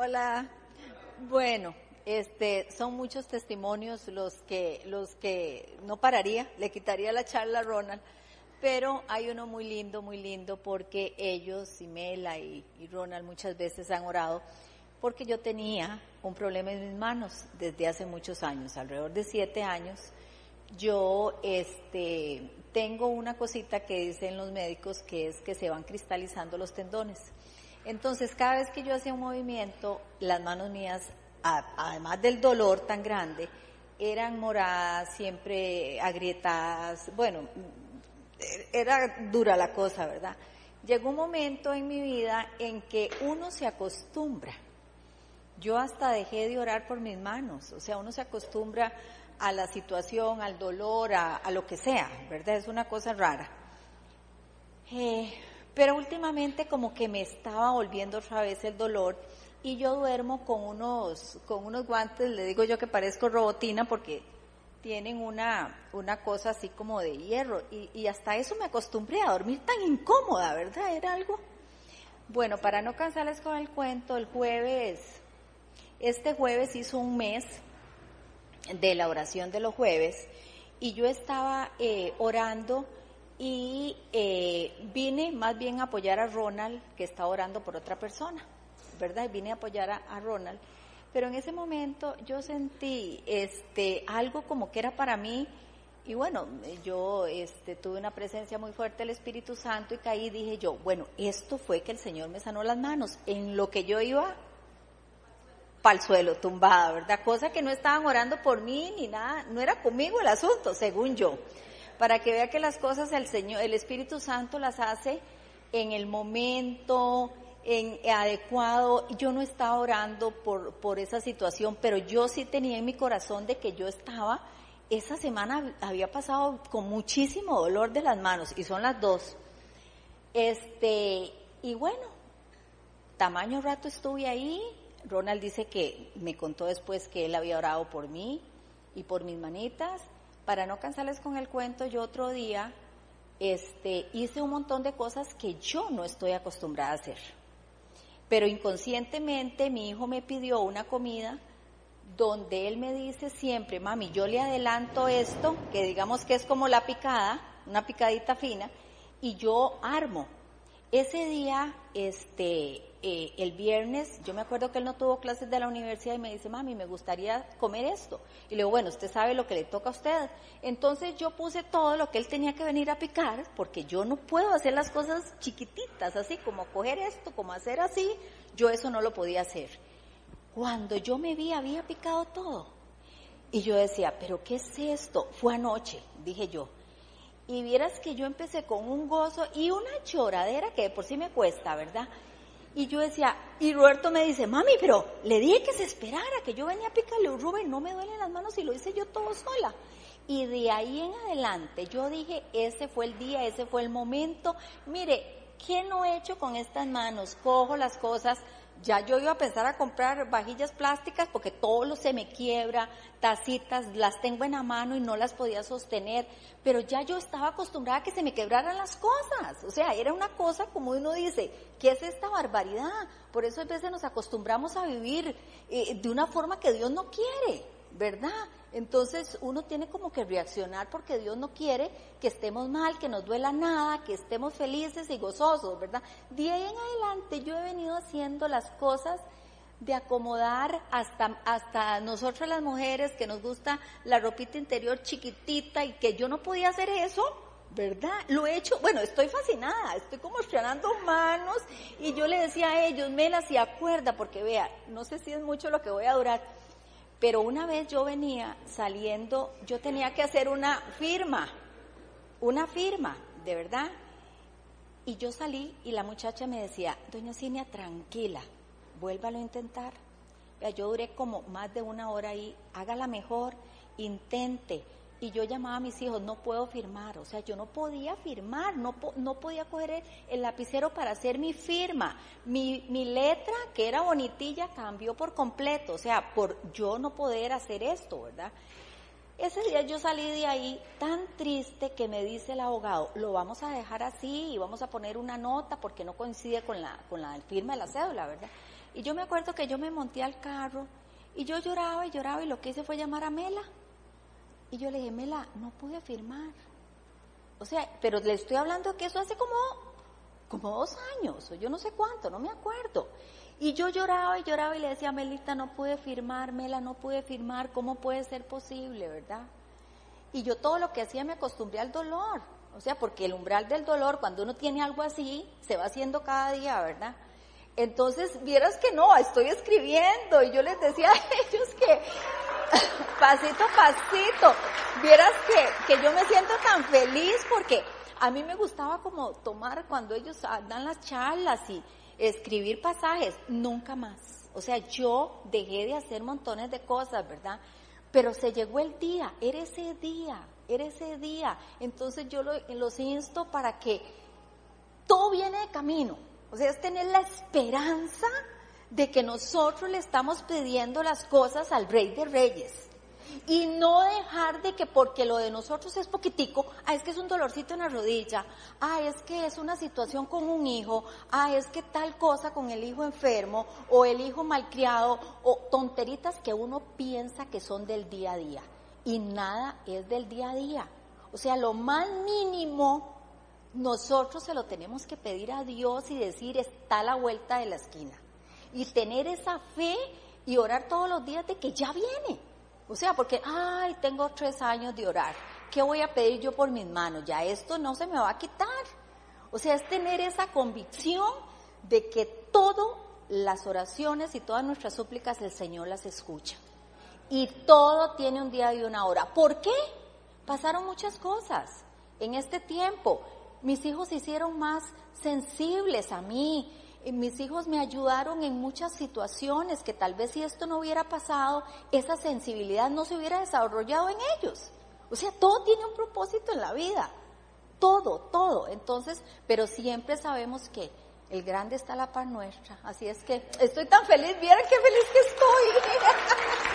Hola. Bueno, este, son muchos testimonios los que, los que no pararía, le quitaría la charla a Ronald, pero hay uno muy lindo, muy lindo, porque ellos, Mela y, y Ronald, muchas veces han orado, porque yo tenía un problema en mis manos desde hace muchos años, alrededor de siete años. Yo, este, tengo una cosita que dicen los médicos que es que se van cristalizando los tendones. Entonces, cada vez que yo hacía un movimiento, las manos mías, además del dolor tan grande, eran moradas, siempre agrietadas. Bueno, era dura la cosa, ¿verdad? Llegó un momento en mi vida en que uno se acostumbra. Yo hasta dejé de orar por mis manos, o sea, uno se acostumbra a la situación, al dolor, a, lo que sea, ¿verdad? Es una cosa rara. Eh, pero últimamente como que me estaba volviendo otra vez el dolor y yo duermo con unos, con unos guantes, le digo yo que parezco robotina porque tienen una, una cosa así como de hierro y, y hasta eso me acostumbré a dormir tan incómoda, ¿verdad? Era algo. Bueno, para no cansarles con el cuento, el jueves, este jueves hizo un mes de la oración de los jueves y yo estaba eh, orando y eh, vine más bien a apoyar a Ronald, que está orando por otra persona, ¿verdad? Vine a apoyar a, Ronald. Pero en ese momento yo sentí este, algo como que era para mí, y bueno, yo este, tuve una presencia muy fuerte del Espíritu Santo y caí dije yo, bueno, esto fue que el Señor me sanó las manos. En lo que yo iba al suelo, tumbada, ¿verdad? Cosa que no estaban orando por mí ni nada, no era conmigo el asunto, según yo para que vea que las cosas el Señor, el Espíritu Santo las hace en el momento en, adecuado. Yo no estaba orando por, por esa situación, pero yo sí tenía en mi corazón de que yo estaba, esa semana había pasado con muchísimo dolor de las manos, y son las dos. Este, y bueno, tamaño rato estuve ahí. Ronald dice que me contó después que él había orado por mí y por mis manitas para no cansarles con el cuento, yo otro día este, hice un montón de cosas que yo no estoy acostumbrada a hacer. Pero inconscientemente mi hijo me pidió una comida donde él me dice siempre, mami, yo le adelanto esto, que digamos que es como la picada, una picadita fina, y yo armo. Ese día, este, eh, el viernes, yo me acuerdo que él no tuvo clases de la universidad y me dice, mami, me gustaría comer esto. Y le digo, bueno, usted sabe lo que le toca a usted. Entonces yo puse todo lo que él tenía que venir a picar, porque yo no puedo hacer las cosas chiquititas, así como coger esto, como hacer así, yo eso no lo podía hacer. Cuando yo me vi, había picado todo. Y yo decía, pero ¿qué es esto? Fue anoche, dije yo. Y vieras que yo empecé con un gozo y una choradera que por sí me cuesta, ¿verdad? Y yo decía, y Roberto me dice, mami, pero le dije que se esperara, que yo venía a picarle un Rubén, no me duelen las manos y lo hice yo todo sola. Y de ahí en adelante yo dije, ese fue el día, ese fue el momento. Mire, ¿qué no he hecho con estas manos? Cojo las cosas, ya yo iba a pensar a comprar vajillas plásticas porque todo lo se me quiebra, tacitas, las tengo en la mano y no las podía sostener, pero ya yo estaba acostumbrada a que se me quebraran las cosas, o sea, era una cosa como uno dice, ¿qué es esta barbaridad? Por eso a veces nos acostumbramos a vivir eh, de una forma que Dios no quiere, ¿verdad? Entonces uno tiene como que reaccionar porque Dios no quiere que estemos mal, que nos duela nada, que estemos felices y gozosos, ¿verdad? De ahí en adelante yo he venido haciendo las cosas de acomodar hasta, hasta nosotras las mujeres que nos gusta la ropita interior chiquitita y que yo no podía hacer eso, ¿verdad? Lo he hecho, bueno, estoy fascinada, estoy como estrenando manos y yo le decía a ellos, me las y acuerda, porque vea, no sé si es mucho lo que voy a durar, pero una vez yo venía saliendo, yo tenía que hacer una firma, una firma, de verdad. Y yo salí y la muchacha me decía, doña Cinia, tranquila, vuélvalo a intentar. yo duré como más de una hora ahí, hágala mejor, intente y yo llamaba a mis hijos, no puedo firmar, o sea, yo no podía firmar, no, no podía coger el, lapicero para hacer mi firma. Mi, mi letra, que era bonitilla, cambió por completo, o sea, por yo no poder hacer esto, ¿verdad? Ese día yo salí de ahí tan triste que me dice el abogado, lo vamos a dejar así y vamos a poner una nota porque no coincide con la, con la firma de la cédula, ¿verdad? Y yo me acuerdo que yo me monté al carro y yo lloraba y lloraba y lo que hice fue llamar a Mela. Y yo le dije, Mela, no pude firmar. O sea, pero le estoy hablando que eso hace como, como dos años, o yo no sé cuánto, no me acuerdo. Y yo lloraba y lloraba y le decía, Melita, no pude firmar, Mela, no pude firmar, ¿cómo puede ser posible, verdad? Y yo todo lo que hacía me acostumbré al dolor. O sea, porque el umbral del dolor, cuando uno tiene algo así, se va haciendo cada día, ¿verdad? Entonces, vieras que no, estoy escribiendo y yo les decía a ellos que pasito a pasito, vieras que, que yo me siento tan feliz porque a mí me gustaba como tomar cuando ellos dan las charlas y escribir pasajes, nunca más. O sea, yo dejé de hacer montones de cosas, ¿verdad? Pero se llegó el día, era ese día, era ese día. Entonces yo los insto para que todo viene de camino. O sea, es tener la esperanza de que nosotros le estamos pidiendo las cosas al Rey de Reyes. Y no dejar de que porque lo de nosotros es poquitico, ah, es que es un dolorcito en la rodilla, ah, es que es una situación con un hijo, ah, es que tal cosa con el hijo enfermo, o el hijo malcriado, o tonteritas que uno piensa que son del día a día. Y nada es del día a día. O sea, lo más mínimo nosotros se lo tenemos que pedir a Dios y decir, está a la vuelta de la esquina. Y tener esa fe y orar todos los días de que ya viene. O sea, porque, ay, tengo tres años de orar. ¿Qué voy a pedir yo por mis manos? Ya esto no se me va a quitar. O sea, es tener esa convicción de que todas las oraciones y todas nuestras súplicas el Señor las escucha. Y todo tiene un día y una hora. ¿Por qué? Pasaron muchas cosas en este tiempo mis hijos se hicieron más sensibles a mí, mis hijos me ayudaron en muchas situaciones que tal vez si esto no hubiera pasado, esa sensibilidad no se hubiera desarrollado en ellos. O sea, todo tiene un propósito en la vida, todo, todo. Entonces, pero siempre sabemos que el grande está la par nuestra. Así es que estoy tan feliz, vieron qué feliz que estoy.